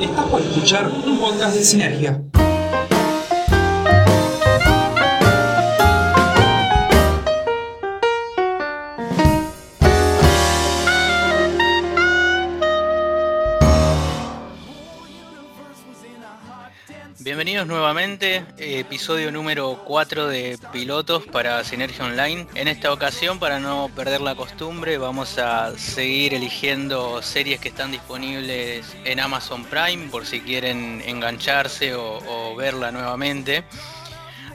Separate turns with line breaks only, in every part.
Estás por escuchar un podcast de Sinergia.
Bienvenidos nuevamente, episodio número 4 de Pilotos para Sinergia Online. En esta ocasión, para no perder la costumbre, vamos a seguir eligiendo series que están disponibles en Amazon Prime por si quieren engancharse o, o verla nuevamente.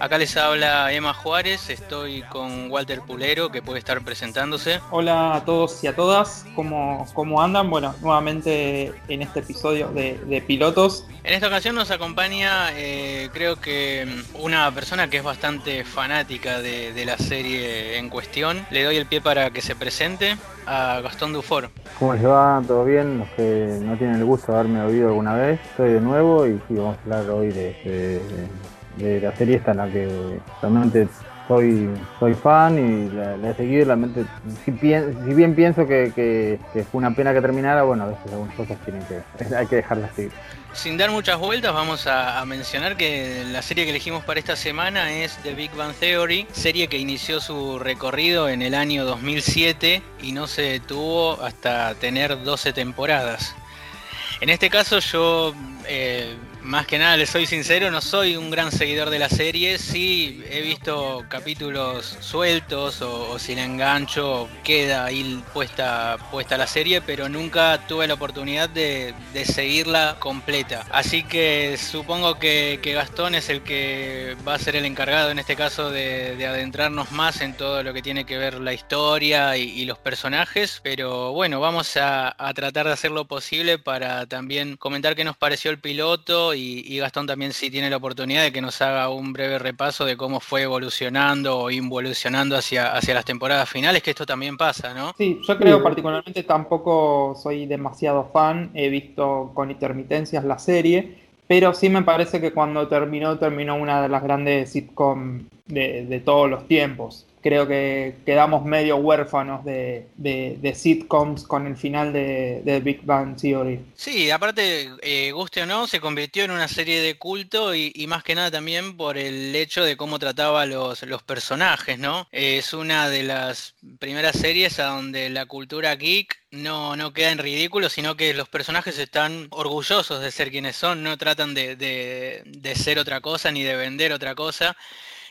Acá les habla Emma Juárez, estoy con Walter Pulero que puede estar presentándose.
Hola a todos y a todas, ¿cómo, cómo andan? Bueno, nuevamente en este episodio de, de Pilotos.
En esta ocasión nos acompaña, eh, creo que una persona que es bastante fanática de, de, la serie en cuestión. Le doy el pie para que se presente a Gastón Dufour.
¿Cómo les va? ¿Todo bien? Los que no tienen el gusto de haberme oído alguna vez, estoy de nuevo y vamos a hablar hoy de, de, de la serie esta en la que realmente soy, soy fan y la, la he seguido. Realmente, si, si bien pienso que, que, fue una pena que terminara, bueno, a veces algunas cosas tienen que, hay que dejarlas seguir.
Sin dar muchas vueltas, vamos a, a, mencionar que la serie que elegimos para esta semana es The Big Bang Theory, serie que inició su recorrido en el año 2007 y no se detuvo hasta tener 12 temporadas. En este caso yo eh, más que nada, les soy sincero, no soy un gran seguidor de la serie. Sí, he visto capítulos sueltos o, o si la engancho queda ahí puesta, puesta la serie, pero nunca tuve la oportunidad de, de seguirla completa. Así que supongo que, que, Gastón es el que va a ser el encargado en este caso de, de adentrarnos más en todo lo que tiene que ver la historia y, y los personajes. Pero bueno, vamos a, a tratar de hacer lo posible para también comentar qué nos pareció el piloto y, y, Gastón también si tiene la oportunidad de que nos haga un breve repaso de cómo fue evolucionando o involucionando hacia, hacia las temporadas finales, que esto también pasa, ¿no?
Sí, yo creo particularmente tampoco soy demasiado fan, he visto con intermitencias la serie, pero sí me parece que cuando terminó, terminó una de las grandes sitcom de, de todos los tiempos creo que quedamos medio huérfanos de, de, sitcoms con el final de, de, Big Bang Theory.
Sí, aparte, eh, guste o no, se convirtió en una serie de culto y, y, más que nada también por el hecho de cómo trataba los, los personajes, ¿no? Es una de las primeras series a donde la cultura geek no, no queda en ridículo, sino que los personajes están orgullosos de ser quienes son, no tratan de, de, de ser otra cosa ni de vender otra cosa.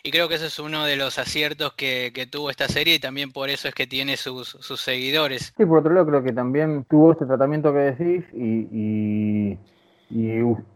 Y creo que ese es uno de los aciertos que, que, tuvo esta serie y también por eso es que tiene sus, sus, seguidores.
Sí, por otro lado creo que también tuvo este tratamiento que decís y, y,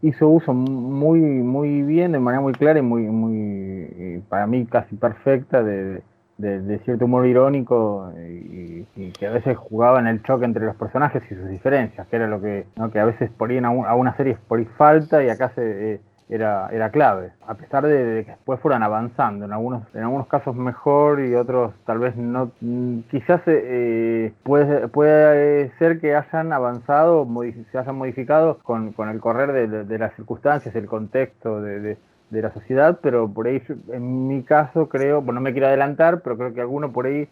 hizo uso muy muy bien, de manera muy clara y muy, muy para mí casi perfecta de, de, cierto humor irónico y, y, que a veces jugaba en el choque entre los personajes y sus diferencias, que era lo que, ¿no? que a veces por ahí en algunas series por ahí falta y acá se... Eh, era, era clave, a pesar de, que después fueran avanzando, en algunos, en algunos casos mejor y otros tal vez no, quizás eh, puede, puede ser que hayan avanzado, se hayan modificado con, con el correr de, de, las circunstancias, el contexto de, la sociedad, pero por ahí en mi caso creo, bueno, no me quiero adelantar, pero creo que algunos por ahí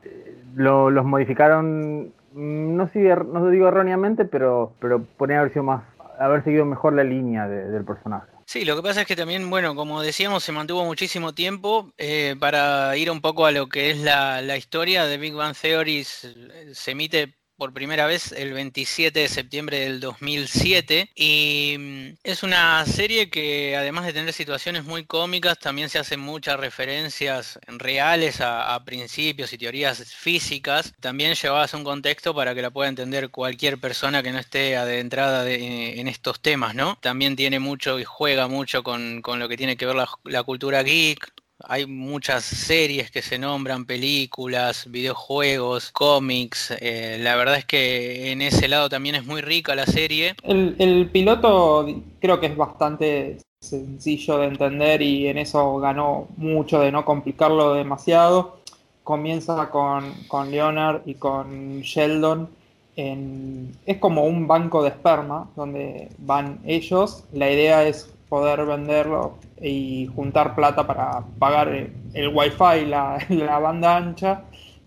lo, los modificaron, no, sé, no digo erróneamente, pero, pero podrían haber sido más, haber seguido mejor la línea del personaje.
Sí, lo que pasa es que también, bueno, como decíamos, se mantuvo muchísimo tiempo eh, para ir un poco a lo que es la, historia de Big Bang Theory. Se emite por primera vez el 27 de septiembre del 2007 y mm, es una serie que además de tener situaciones muy cómicas también se hacen muchas referencias reales a, principios y teorías físicas. También llevadas a un contexto para que la pueda entender cualquier persona que no esté adentrada de, en estos temas no también tiene mucho y juega mucho con, con lo que tiene que ver la cultura geek hay muchas series que se nombran, películas, videojuegos, cómics. Eh, la verdad es que en ese lado también es muy rica la serie.
El, piloto creo que es bastante sencillo de entender y en eso ganó mucho de no complicarlo demasiado. Comienza con, con Leonard y con Sheldon. Es como un banco de esperma donde van ellos. La idea es poder venderlo y juntar plata para pagar el wifi, la, la banda ancha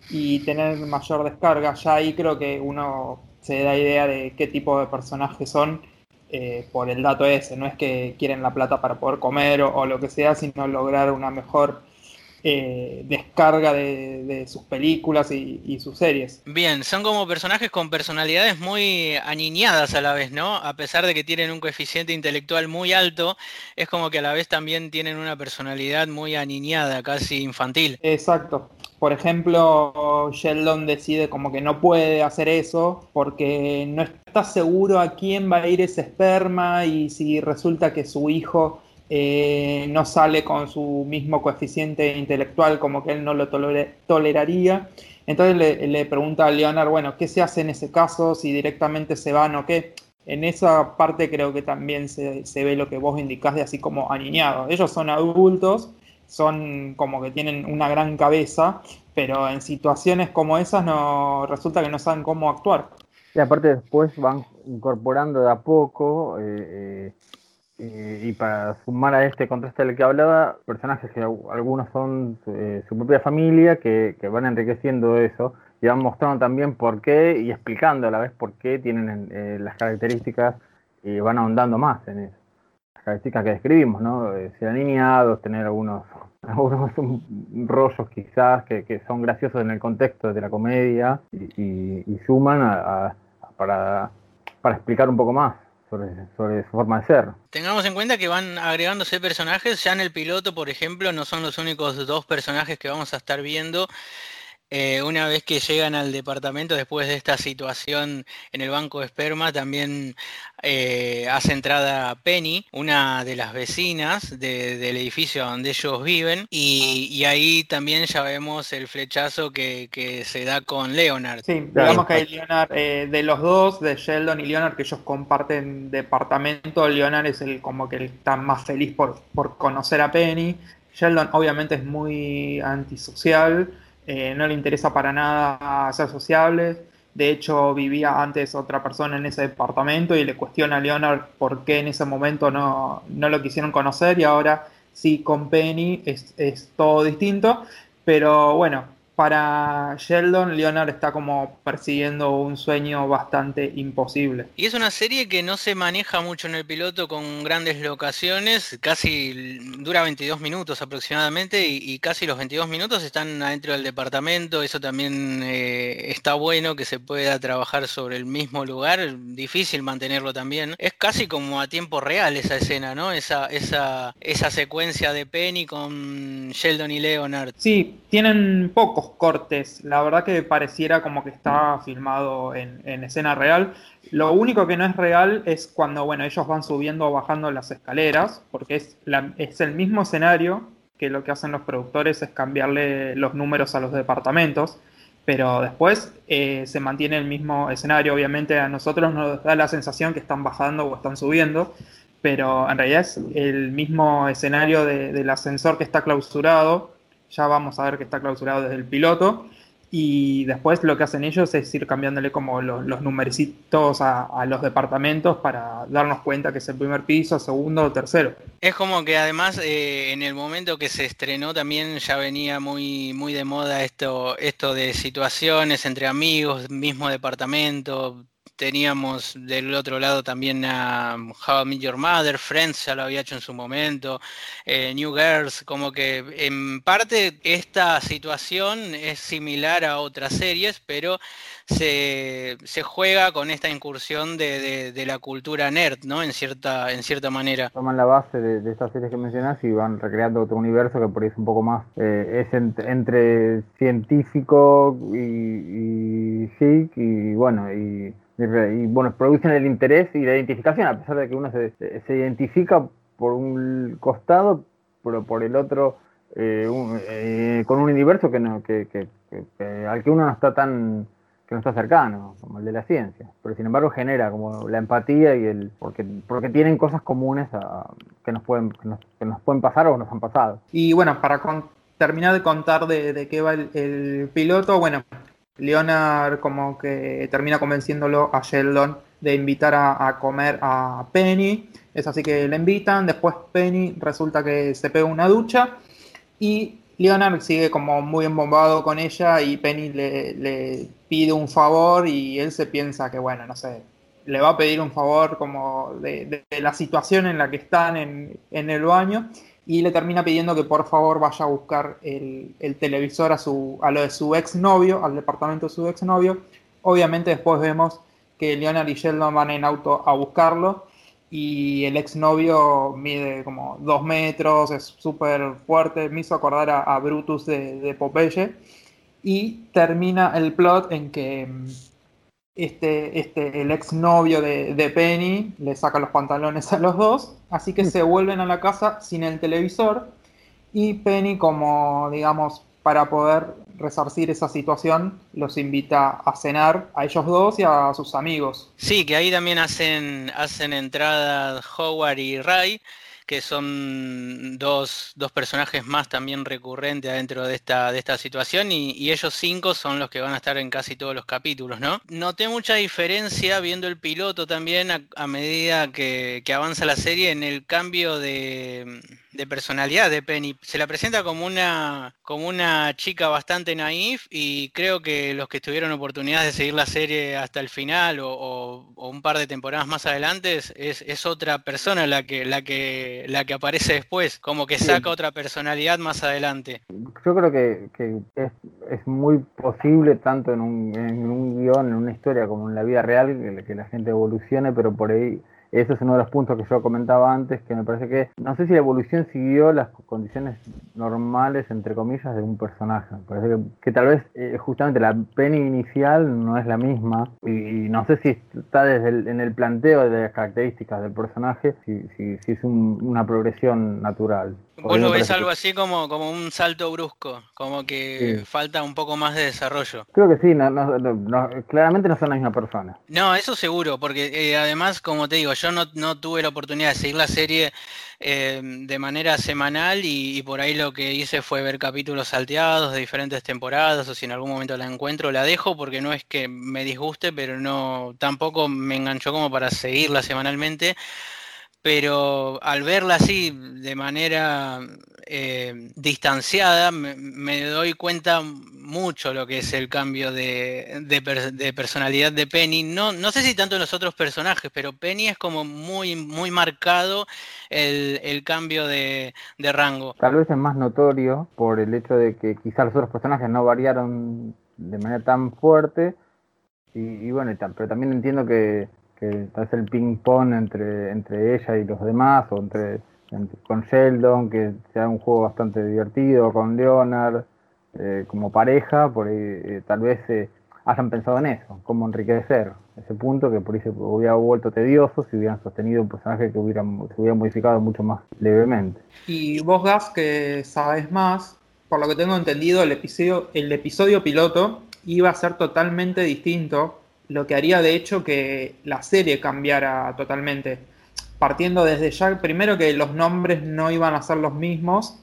y tener mayor descarga. Ya ahí creo que uno se da idea de qué tipo de personajes son eh, por el dato ese, no es que quieren la plata para poder comer o lo que sea, sino lograr una mejor eh, descarga de, sus películas y, sus series.
Bien, son como personajes con personalidades muy aniñadas a la vez, ¿no? A pesar de que tienen un coeficiente intelectual muy alto, es como que a la vez también tienen una personalidad muy aniñada, casi infantil.
Exacto. Por ejemplo, Sheldon decide como que no puede hacer eso porque no está seguro a quién va a ir ese esperma y si resulta que su hijo eh, no sale con su mismo coeficiente intelectual como que él no lo toleraría. Entonces le, pregunta a Leonard, bueno, ¿qué se hace en ese caso? Si directamente se van o qué. En esa parte creo que también se, ve lo que vos indicás de así como aniñados. Ellos son adultos, son como que tienen una gran cabeza, pero en situaciones como esas no resulta que no saben cómo actuar.
Y aparte después van incorporando de a poco eh, eh, y para sumar a este contraste del que hablaba, personajes que algunos son eh, su propia familia, que, van enriqueciendo eso y van mostrando también por qué y explicando a la vez por qué tienen eh, las características y van ahondando más en eso. Las características que describimos, ¿no? Eh, ser aniñados, tener algunos, algunos rollos quizás que, son graciosos en el contexto de la comedia y, suman para, para explicar un poco más sobre, su forma de ser.
Tengamos en cuenta que van agregándose personajes, ya en el piloto, por ejemplo, no son los únicos dos personajes que vamos a estar viendo. Eh, una vez que llegan al departamento después de esta situación en el banco de esperma, también eh, hace entrada Penny, una de las vecinas del edificio donde ellos viven, y, ahí también ya vemos el flechazo que, se da con Leonard.
Sí, digamos que hay Leonard, eh, de los dos, de Sheldon y Leonard, que ellos comparten departamento, Leonard es el como que está más feliz por, por conocer a Penny. Sheldon obviamente es muy antisocial eh, no le interesa para nada ser sociable. De hecho, vivía antes otra persona en ese departamento y le cuestiona a Leonard por qué en ese momento no, lo quisieron conocer y ahora sí con Penny es, es todo distinto. Pero bueno, para Sheldon, Leonard está como persiguiendo un sueño bastante imposible.
Y es una serie que no se maneja mucho en el piloto con grandes locaciones, casi dura 22 minutos aproximadamente y, casi los 22 minutos están adentro del departamento, eso también eh, está bueno que se pueda trabajar sobre el mismo lugar, difícil mantenerlo también. Es casi como a tiempo real esa escena, ¿no? Esa, esa, esa secuencia de Penny con Sheldon y Leonard.
Sí, tienen pocos cortes. La verdad que pareciera como que está filmado en, escena real. Lo único que no es real es cuando, bueno, ellos van subiendo o bajando las escaleras, porque es, es el mismo escenario que lo que hacen los productores es cambiarle los números a los departamentos, pero después eh, se mantiene el mismo escenario. Obviamente a nosotros nos da la sensación que están bajando o están subiendo, pero en realidad es el mismo escenario del ascensor que está clausurado ya vamos a ver que está clausurado desde el piloto. Y después lo que hacen ellos es ir cambiándole como los, los numerecitos a, los departamentos para darnos cuenta que es el primer piso, segundo o tercero.
Es como que además eh, en el momento que se estrenó también ya venía muy, muy de moda esto, esto de situaciones entre amigos, mismo departamento, Teníamos del otro lado también a How I Met Your Mother, Friends ya lo había hecho en su momento, eh, New Girls, como que en parte esta situación es similar a otras series, pero se, juega con esta incursión de, la cultura nerd, ¿no? En cierta, en cierta manera.
Toman la base de, estas series que mencionas y van recreando otro universo que por ahí es un poco más, eh, es entre científico y, y y bueno, y y, bueno, producen el interés y la identificación, a pesar de que uno se, se identifica por un costado, pero por el otro eh, eh, con un universo que, no, que, que, al que uno no está tan que no está cercano, como el de la ciencia, pero sin embargo genera como la empatía y el porque porque tienen cosas comunes que nos pueden que nos, pueden pasar o nos han pasado.
Y bueno, para terminar de contar de, de qué va el piloto, bueno, Leonard como que termina convenciéndolo a Sheldon de invitar a, comer a Penny. Es así que le invitan. Después Penny resulta que se pega una ducha. Y Leonard sigue como muy embombado con ella y Penny le, pide un favor y él se piensa que, bueno, no sé, le va a pedir un favor como de, la situación en la que están en, el baño y le termina pidiendo que por favor vaya a buscar el, televisor a, su, a lo de su exnovio, al departamento de su exnovio. Obviamente después vemos que Leonard y Sheldon van en auto a buscarlo y el exnovio mide como dos metros, es súper fuerte, me hizo acordar a, Brutus de, de Popeye y termina el plot en que este, este, el exnovio de, de Penny le saca los pantalones a los dos, así que se vuelven a la casa sin el televisor y Penny como, digamos, para poder resarcir esa situación, los invita a cenar a ellos dos y a sus amigos.
Sí, que ahí también hacen, hacen entrada Howard y Ray que son dos, dos, personajes más también recurrentes dentro de esta, de esta situación y, ellos cinco son los que van a estar en casi todos los capítulos, ¿no? Noté mucha diferencia viendo el piloto también a, medida que, que avanza la serie en el cambio de de personalidad de Penny. Se la presenta como una, como una chica bastante naif y creo que los que tuvieron oportunidad de seguir la serie hasta el final o, un par de temporadas más adelante es, es, otra persona la que, la, que, la que aparece después, como que saca otra personalidad más adelante.
Yo creo que, es, es, muy posible tanto en un, en un guion, en una historia como en la vida real, que, que la gente evolucione, pero por ahí ese es uno de los puntos que yo comentaba antes, que me parece que no sé si la evolución siguió las condiciones normales, entre comillas, de un personaje. Me parece que, tal vez eh, justamente la Penny inicial no es la misma y, no sé si está desde en el planteo de las características del personaje, si, si, es una progresión natural.
Vos lo ves algo así como, como un salto brusco, como que falta un poco más de desarrollo.
Creo que sí, claramente no son la misma persona.
No, eso seguro, porque eh, además, como te digo, yo no, tuve la oportunidad de seguir la serie eh, de manera semanal y, por ahí lo que hice fue ver capítulos salteados de diferentes temporadas o si en algún momento la encuentro la dejo porque no es que me disguste, pero no tampoco me enganchó como para seguirla semanalmente pero al verla así de manera eh, distanciada me, doy cuenta mucho lo que es el cambio de, personalidad de Penny. No, no sé si tanto en los otros personajes, pero Penny es como muy, muy marcado el, cambio de, rango.
Tal vez es más notorio por el hecho de que quizás los otros personajes no variaron de manera tan fuerte. Y, y bueno, pero también entiendo que que es el ping pong entre, entre ella y los demás, o entre, con Sheldon, que sea un juego bastante divertido, con Leonard, eh, como pareja, por eh, tal vez eh, hayan pensado en eso, cómo enriquecer ese punto que por ahí se hubiera vuelto tedioso si hubieran sostenido un personaje que hubiera, se hubiera modificado mucho más levemente.
Y vos, Gas, que sabes más, por lo que tengo entendido, el episodio, el episodio piloto iba a ser totalmente distinto lo que haría de hecho que la serie cambiara totalmente. Partiendo desde ya, primero que los nombres no iban a ser los mismos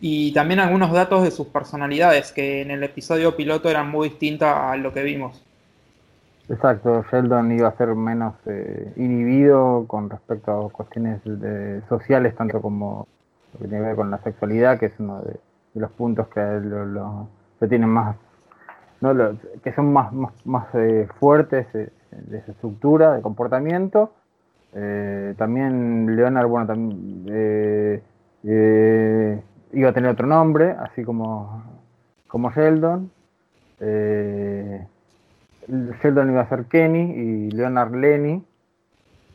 y también algunos datos de sus personalidades que en el episodio piloto eran muy distintas a lo que vimos.
Exacto, Sheldon iba a ser menos eh, inhibido con respecto a cuestiones sociales, tanto como lo que tiene que ver con la sexualidad, que es uno de, los puntos que lo, lo, tienen más que son más, más, eh, fuertes eh, de su estructura, de comportamiento. Eh, también Leonard, bueno, también iba a tener otro nombre, así como, como Sheldon. Sheldon iba a ser Kenny y Leonard Lenny,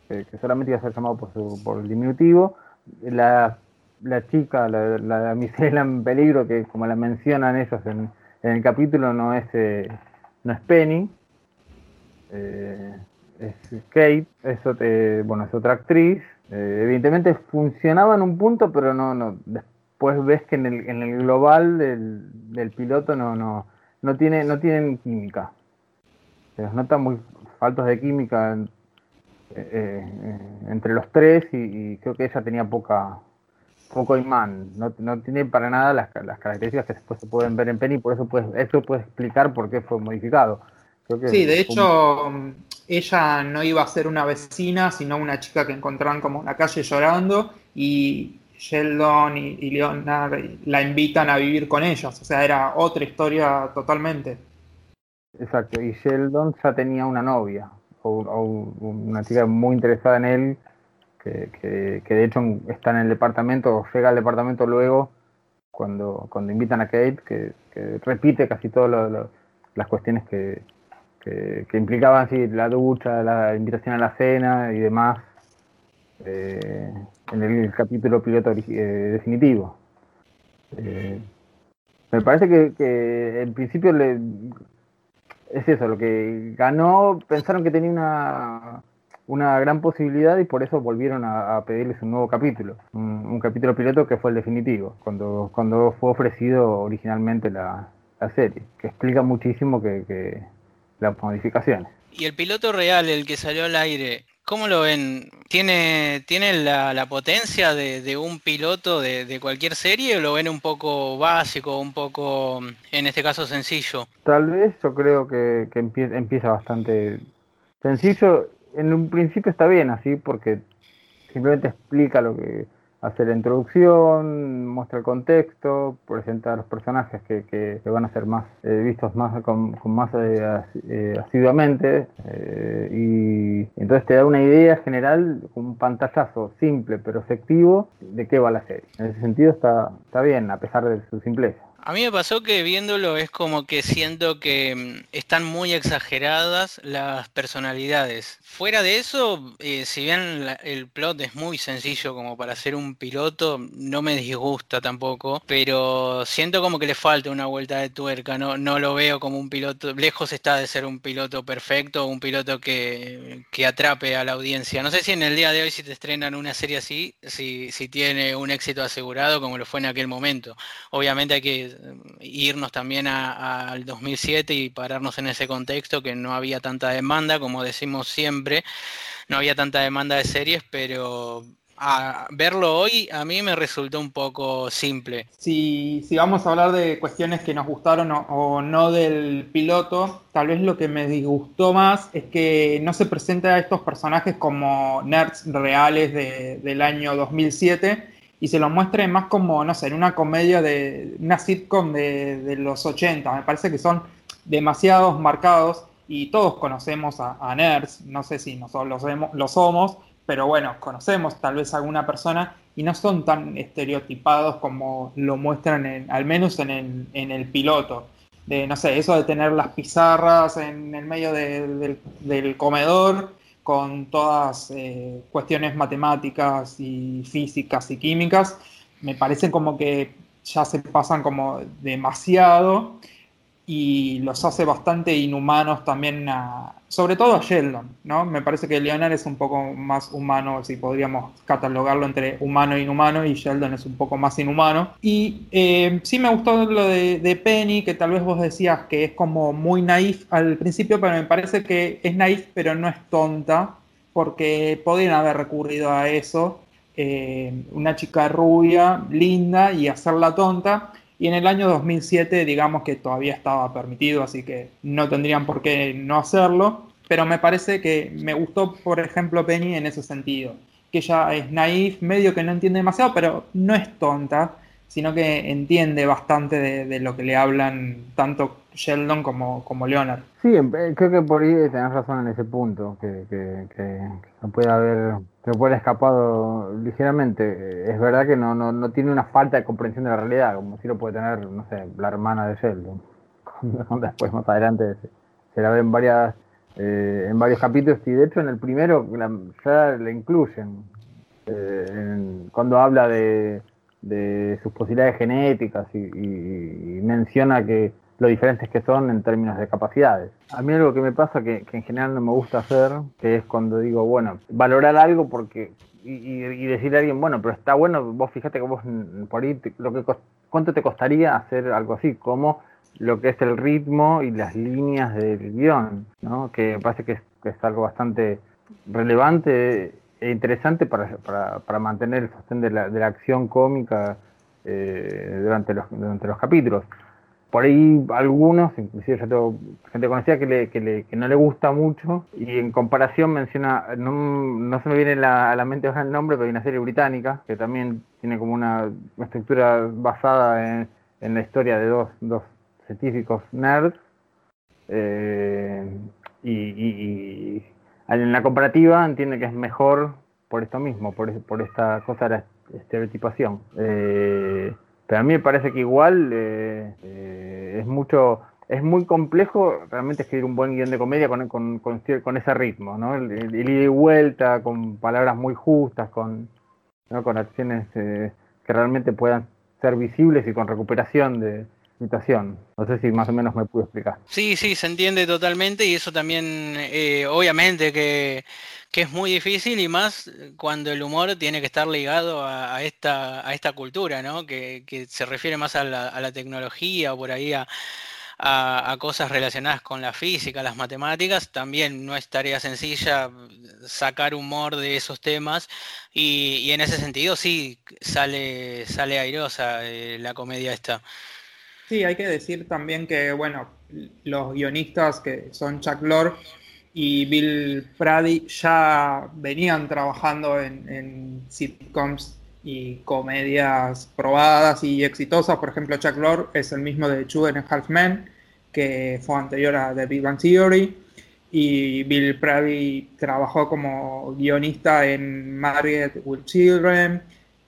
que solamente iba a ser llamado por, su, por el diminutivo. La, la chica, la, la, la en peligro, que como la mencionan ellos en, en el capítulo no es, eh, no es Penny, eh, es Kate, es, bueno, es otra actriz. Eh, evidentemente funcionaba en un punto, pero no, no después ves que en el, en el global del, piloto no, no, no, tiene, no tienen química. Se los nota muy faltos de química entre los tres y creo que ella tenía poca, poco imán, no, no tiene para nada las, las, características que después se pueden ver en Penny, por eso puede, eso puede explicar por qué fue modificado.
sí, de hecho, ella no iba a ser una vecina, sino una chica que encontraron como en la calle llorando y Sheldon y, y Leonard la invitan a vivir con ellos, o sea, era otra historia totalmente.
Exacto, y Sheldon ya tenía una novia, o, una chica muy interesada en él, que, de hecho está en el departamento, llega al departamento luego, cuando, cuando invitan a Kate, que, repite casi todas las cuestiones que, implicaban así, la ducha, la invitación a la cena y demás, eh, en el, capítulo piloto eh, definitivo. Eh, me parece que, que en principio le, es eso, lo que ganó, pensaron que tenía una, una gran posibilidad y por eso volvieron a, pedirles un nuevo capítulo, un, capítulo piloto que fue el definitivo, cuando, cuando fue ofrecido originalmente la, serie, que explica muchísimo que, que las modificaciones.
Y el piloto real, el que salió al aire, ¿Cómo lo ven? ¿Tiene, tiene la, potencia de, un piloto de, cualquier serie o lo ven un poco básico, un poco, en este caso, sencillo?
Tal vez yo creo que, empieza bastante sencillo. En un principio está bien así porque simplemente explica lo que, hace la introducción, muestra el contexto, presenta a los personajes que, que, van a ser más eh, vistos más con, más eh, eh, asiduamente y entonces te da una idea general, un pantallazo simple pero efectivo de qué va la serie. En ese sentido está, está bien, a pesar de su simpleza.
A mí me pasó que viéndolo es como que siento que mm, están muy exageradas las personalidades. Fuera de eso, eh, si bien el plot es muy sencillo como para ser un piloto, no me disgusta tampoco, pero siento como que le falta una vuelta de tuerca, no, no lo veo como un piloto, lejos está de ser un piloto perfecto, un piloto que, que atrape a la audiencia. No sé si en el día de hoy si te estrenan una serie así, si, si tiene un éxito asegurado como lo fue en aquel momento. Obviamente hay que irnos también al 2007 y pararnos en ese contexto que no había tanta demanda, como decimos siempre, no había tanta demanda de series, pero verlo hoy a mí me resultó un poco simple.
Si, si vamos a hablar de cuestiones que nos gustaron o, no del piloto, tal vez lo que me disgustó más es que no se presenta a estos personajes como nerds reales del año 2007 y se lo muestre más como, no sé, en una comedia de una sitcom de, los 80. Me parece que son demasiados marcados y todos conocemos a, nerds, no sé si nosotros lo, somos, pero bueno, conocemos tal vez a alguna persona y no son tan estereotipados como lo muestran, al menos en el, en el piloto. De, no sé, eso de tener las pizarras en el medio del comedor con todas eh, cuestiones matemáticas y físicas y químicas, me parecen como que ya se pasan como demasiado y los hace bastante inhumanos también, sobre todo a Sheldon, ¿no? Me parece que Leonard es un poco más humano, si podríamos catalogarlo entre humano e inhumano, y Sheldon es un poco más inhumano. Y eh, sí me gustó lo de, Penny, que tal vez vos decías que es como muy naif al principio, pero me parece que es naif, pero no es tonta, porque podrían haber recurrido a eso, eh, una chica rubia, linda, y hacerla tonta y en el año 2007 digamos que todavía estaba permitido, así que no tendrían por qué no hacerlo. Pero me parece que me gustó, por ejemplo, Penny en ese sentido. Que ella es naif, medio que no entiende demasiado, pero no es tonta, sino que entiende bastante de, lo que le hablan tanto Sheldon como, como Leonard.
Sí, creo que por ahí tenés razón en ese punto, que, que, que, que puede haber se puede escapado ligeramente. Es verdad que no, no, no, tiene una falta de comprensión de la realidad, como si lo puede tener, no sé, la hermana de Sheldon. Después, más adelante, se, la ve en, varias, eh, en varios capítulos y de hecho en el primero ya le incluyen. Eh, cuando habla de, de, sus posibilidades genéticas y menciona que lo diferentes que son en términos de capacidades. A mí algo que me pasa que, en general no me gusta hacer, que es cuando digo, bueno, valorar algo porque y, decirle a alguien, bueno, pero está bueno, vos fíjate que vos por ahí, lo que, ¿cuánto te costaría hacer algo así? Como lo que es el ritmo y las líneas del guion, ¿no? que me parece que es, algo bastante relevante interesante para, para, para mantener el sostén de la, de la acción cómica eh, durante, los, durante los capítulos. Por ahí algunos, inclusive yo tengo gente conocida que, le, que, le, que no le gusta mucho y en comparación menciona, no, no se me viene a la mente el nombre, pero hay una serie británica que también tiene como una, estructura basada en, en, la historia de dos, dos científicos nerds eh, y, en la comparativa entiende que es mejor por esto mismo, por, por esta cosa de la estereotipación. Eh, pero a mí me parece que igual eh, eh, es mucho, es muy complejo realmente escribir un buen guion de comedia con, con, con, ese ritmo, ¿no? El, ida y vuelta, con palabras muy justas, con, con acciones que realmente puedan ser visibles y con recuperación de, situación. No sé si más o menos me pude explicar.
Sí, sí, se entiende totalmente y eso también, eh, obviamente que, es muy difícil y más cuando el humor tiene que estar ligado a, esta, a esta cultura, ¿no? Que, se refiere más a la, a la tecnología o por ahí a, a, cosas relacionadas con la física, las matemáticas, también no es tarea sencilla sacar humor de esos temas y, en ese sentido sí sale, sale airosa eh, la comedia esta.
Sí, hay que decir también que, bueno, los guionistas que son Chuck Lorre y Bill Prady ya venían trabajando en, sitcoms y comedias probadas y exitosas. Por ejemplo, Chuck Lorre es el mismo de Two and a Half Men, que fue anterior a The Big Bang Theory. Y Bill Prady trabajó como guionista en Married with Children,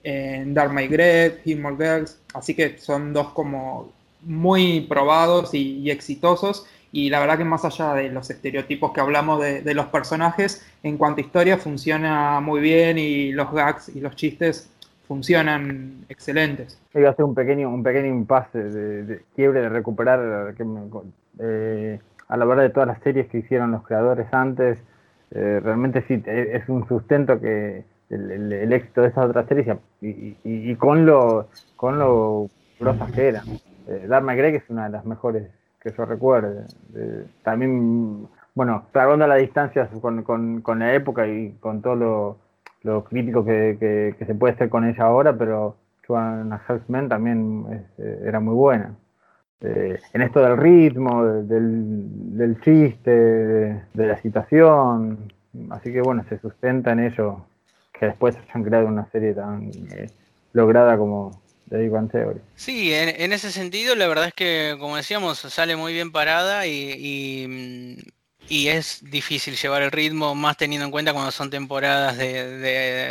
en Dark My Greg, Gilmore Girls. Así que son dos como muy probados y, exitosos. Y la verdad que más allá de los estereotipos que hablamos de, los personajes, en cuanto a historia funciona muy bien y los gags y los chistes funcionan excelentes.
Iba a ser un pequeño, un pequeño impasse de, quiebre, de recuperar eh, a la verdad de todas las series que hicieron los creadores antes. Eh, realmente sí, e, es un sustento que el, éxito de esas otras series y, con lo con lo grosas que eran. Eh, Dharma Greg es una de las mejores que yo recuerdo. también, bueno, salvando la distancia con, con, la época y con todo lo, crítico que, se puede hacer con ella ahora, pero Joanna Halfman también eh, era muy buena. Eh, en esto del ritmo, del, chiste, de, la situación. Así que bueno, se sustenta en ello que después hayan creado una serie tan lograda como, de
Sí, en, ese sentido la verdad es que, como decíamos, sale muy bien parada y, y, es difícil llevar el ritmo, más teniendo en cuenta cuando son temporadas de,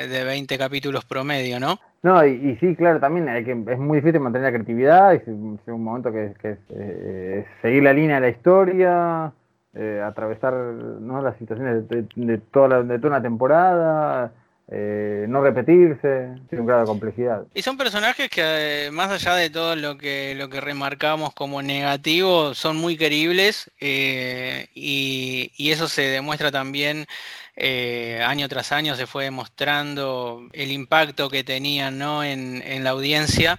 de, 20 capítulos promedio, ¿no?
No, y, sí, claro, también hay que, es muy difícil mantener la creatividad, es, un momento que, que es eh, seguir la línea de la historia, eh, atravesar ¿no? las situaciones de, de, toda de toda una temporada, eh, no repetirse, tiene un grado de complejidad.
Y son personajes que eh, más allá de todo lo que lo que remarcamos como negativo, son muy queribles eh, y, eso se demuestra también año tras año, se fue demostrando el impacto que tenían ¿no? en, en la audiencia.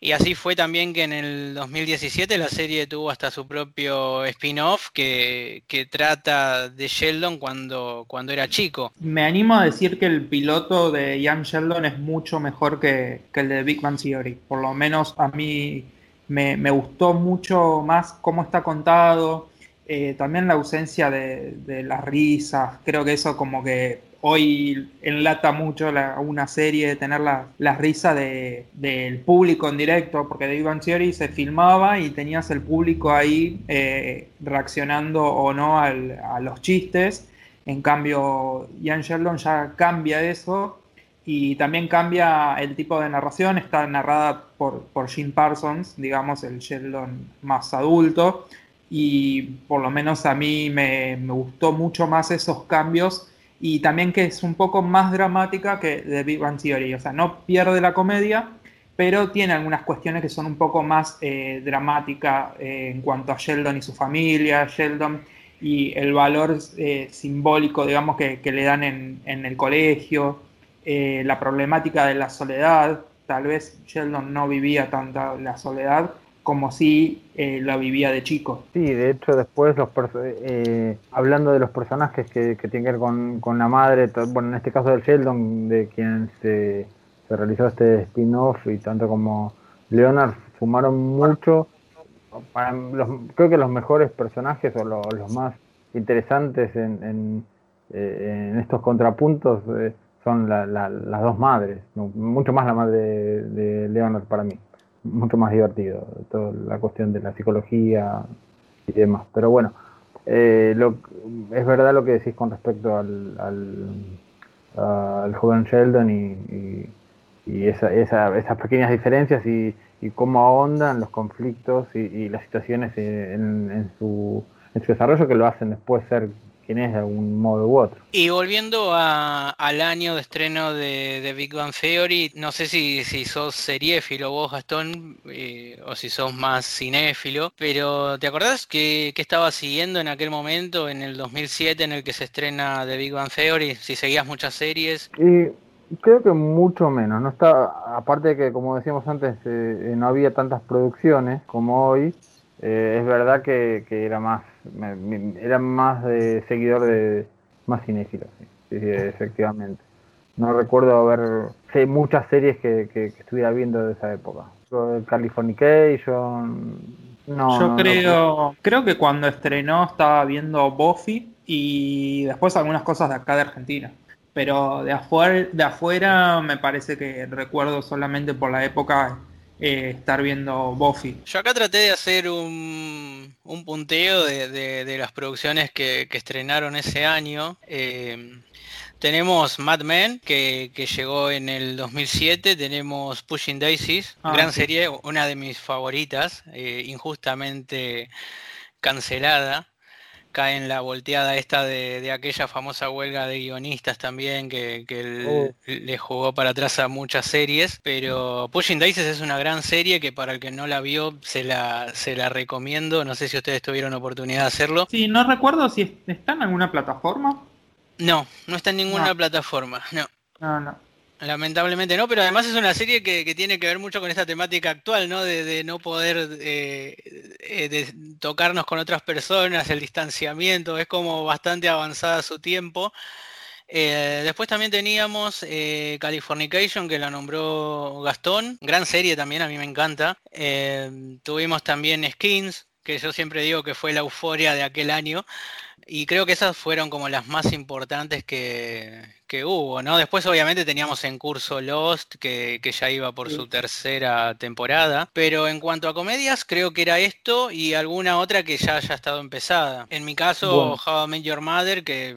Y así fue también que en el 2017 la serie tuvo hasta su propio spin-off que, trata de Sheldon cuando, cuando era chico.
Me animo a decir que el piloto de Young Sheldon es mucho mejor que, el de Big Bang Theory. Por lo menos a mí me, gustó mucho más cómo está contado. Eh, también la ausencia de, de las risas. Creo que eso como que hoy enlata mucho una serie de tener la, la risa de, del público en directo, porque The Big Theory se filmaba y tenías el público ahí eh, reaccionando o no a los chistes. En cambio, Ian Sheldon ya cambia eso y también cambia el tipo de narración. Está narrada por, por Jim Parsons, digamos, el Sheldon más adulto. Y por lo menos a mí me, me gustó mucho más esos cambios y también que es un poco más dramática que The Big Bang Theory, o sea, no pierde la comedia, pero tiene algunas cuestiones que son un poco más eh, dramáticas eh, en cuanto a Sheldon y su familia, Sheldon y el valor eh, simbólico, digamos, que, le dan en, en el colegio, la problemática de la soledad, tal vez Sheldon no vivía tanta la soledad, como si eh, la vivía de chico.
Sí, de hecho después los eh, hablando de los personajes que, tienen que ver con, la madre, bueno, en este caso del Sheldon, de quien se, realizó este spin-off y tanto como Leonard sumaron mucho. Para los, creo que los mejores personajes o los, más interesantes en, en, eh, estos contrapuntos son las dos madres, mucho más la madre de Leonard para mí mucho más divertido, toda la cuestión de la psicología y demás. Pero bueno, eh, lo, es verdad lo que decís con respecto al, al, joven Sheldon y, y, esa, esas pequeñas diferencias y, cómo ahondan los conflictos y, las situaciones en, en, su, en su desarrollo que lo hacen después ser es de algún modo u otro.
Y volviendo al año de estreno de, Big Bang Theory, no sé si, si sos seriéfilo vos, Gastón, eh, o si sos más cinéfilo, pero ¿te acordás que, que estabas siguiendo en aquel momento, en el 2007, en el que se estrena The Big Bang Theory? Si seguías muchas series.
Y creo que mucho menos. No está, aparte de que, como decíamos antes, eh, no había tantas producciones como hoy. Eh, es verdad que, era más era más de seguidor de más cinéfilo, sí, efectivamente. No recuerdo haber sé muchas series que, que, estuviera viendo de esa época. Californication.
No, Yo creo, creo que cuando estrenó estaba viendo Buffy y después algunas cosas de acá de Argentina. Pero de afuera, de afuera me parece que recuerdo solamente por la época eh, estar viendo Buffy.
Yo acá traté de hacer un, punteo de, las producciones que, estrenaron ese año. Eh, tenemos Mad Men, que, llegó en el 2007. Tenemos Pushing Daisies, ah, gran serie, una de mis favoritas, eh, injustamente cancelada cae en la volteada esta de, aquella famosa huelga de guionistas también que, oh. le jugó para atrás a muchas series. Pero Pushing Daisies es una gran serie que para el que no la vio se la, se la recomiendo. No sé si ustedes tuvieron oportunidad de hacerlo.
Sí, no recuerdo si está en alguna plataforma.
No, no está en ninguna plataforma, no. No, no. Lamentablemente no, pero además es una serie que, tiene que ver mucho con esta temática actual, ¿no? De, no poder eh, eh, tocarnos con otras personas, el distanciamiento, es como bastante avanzada su tiempo. Eh, después también teníamos Californication, que la nombró Gastón, gran serie también, a mí me encanta. tuvimos también Skins, que yo siempre digo que fue la euforia de aquel año. Y creo que esas fueron como las más importantes que, hubo, ¿no? Después obviamente teníamos en curso Lost, que, ya iba por su tercera temporada. Pero en cuanto a comedias, creo que era esto y alguna otra que ya haya estado empezada. En mi caso, How I Met Your Mother, que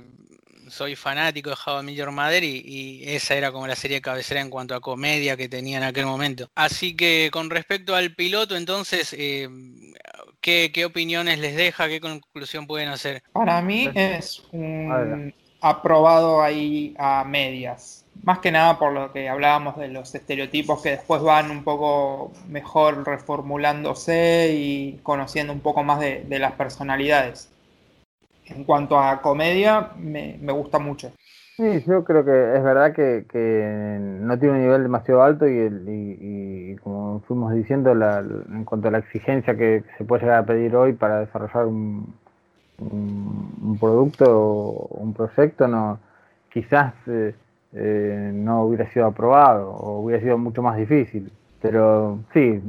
soy fanático de How I Met Your Mother y, esa era como la serie cabecera en cuanto a comedia que tenía en aquel momento. Así que con respecto al piloto, entonces, eh, ¿Qué, opiniones les deja? ¿Qué conclusión pueden hacer?
Para mí es un aprobado ahí a medias. Más que nada por lo que hablábamos de los estereotipos que después van un poco mejor reformulándose y conociendo un poco más de, las personalidades. En cuanto a comedia, me gusta mucho.
Sí, yo creo que es verdad que, que no tiene un nivel demasiado alto y, y, como fuimos diciendo, la, en cuanto a la exigencia que se puede llegar a pedir hoy para desarrollar un, un, producto o un proyecto, no quizás eh, eh, no hubiera sido aprobado o hubiera sido mucho más difícil. Pero sí,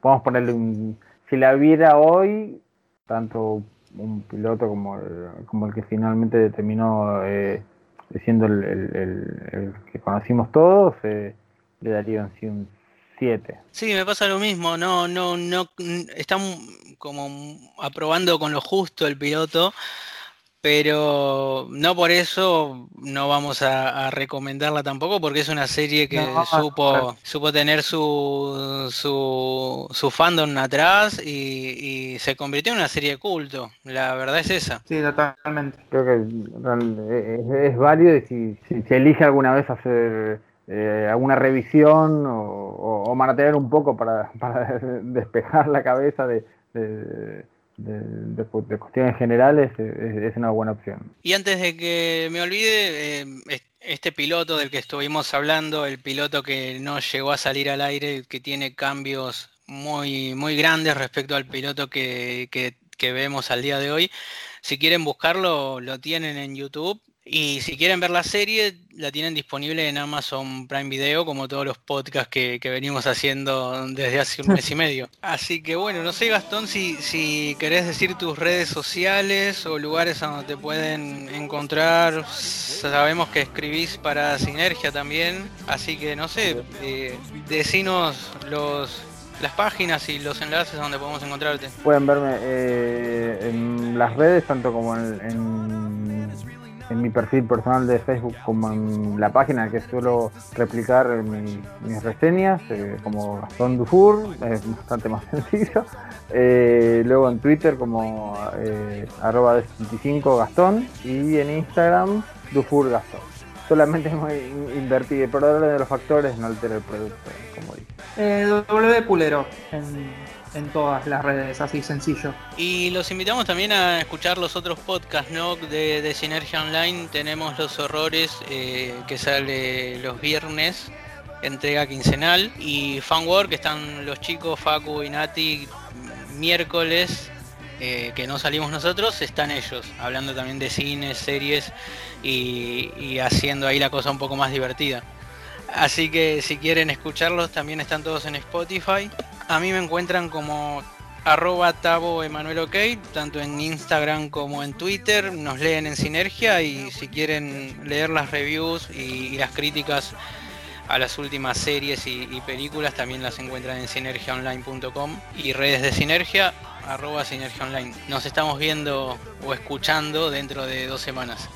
podemos ponerle un... Si la viera hoy, tanto un piloto como el, como el que finalmente determinó... Eh, siendo el, que conocimos todos, eh, le daría un 7.
Sí, me pasa lo mismo, no, no, no, están como aprobando con lo justo el piloto, pero no por eso no vamos a, recomendarla tampoco, porque es una serie que supo, supo tener su, su, su fandom atrás y, se convirtió en una serie de culto. La verdad es esa.
Sí, totalmente.
Creo que es, válido si, si se elige alguna vez hacer eh, alguna revisión o, o, mantener un poco para, despejar la cabeza de cuestiones generales es, una buena opción.
Y antes de que me olvide, eh, este piloto del que estuvimos hablando, el piloto que no llegó a salir al aire, que tiene cambios muy, muy grandes respecto al piloto que, que, que vemos al día de hoy, si quieren buscarlo, lo tienen en YouTube y si quieren ver la serie, la tienen disponible en Amazon Prime Video, como todos los podcasts que, venimos haciendo desde hace un mes y medio. Así que bueno, no sé Gastón, si, si querés decir tus redes sociales o lugares donde te pueden encontrar. Sabemos que escribís para Sinergia también, así que no sé, eh, decinos los, las páginas y los enlaces donde podemos encontrarte.
Pueden verme eh, en las redes, tanto como en, en, en, mi perfil personal de Facebook como en la página que suelo replicar mi, mis reseñas, eh, como Gastón Dufour, es bastante más sencillo. Eh, luego en Twitter como eh, arroba 25 Gastón y en Instagram Dufour Gastón. Solamente por orden de los factores no altera el producto, como dije.
Eh, w Pulero en, en todas las redes, así sencillo.
Y los invitamos también a escuchar los otros podcasts ¿no? de, de Sinergia Online. Tenemos Los Horrores eh, que sale los viernes, entrega quincenal. Y Fanwork, que están los chicos Facu y Nati miércoles, eh, que no salimos nosotros, están ellos, hablando también de cines, series y, y haciendo ahí la cosa un poco más divertida. Así que si quieren escucharlos también están todos en Spotify. A mí me encuentran como arroba tabo tanto en Instagram como en Twitter. Nos leen en Sinergia y si quieren leer las reviews y, y las críticas a las últimas series y, y, películas también las encuentran en sinergiaonline.com y redes de Sinergia arroba Sinergia Online. Nos estamos viendo o escuchando dentro de dos semanas.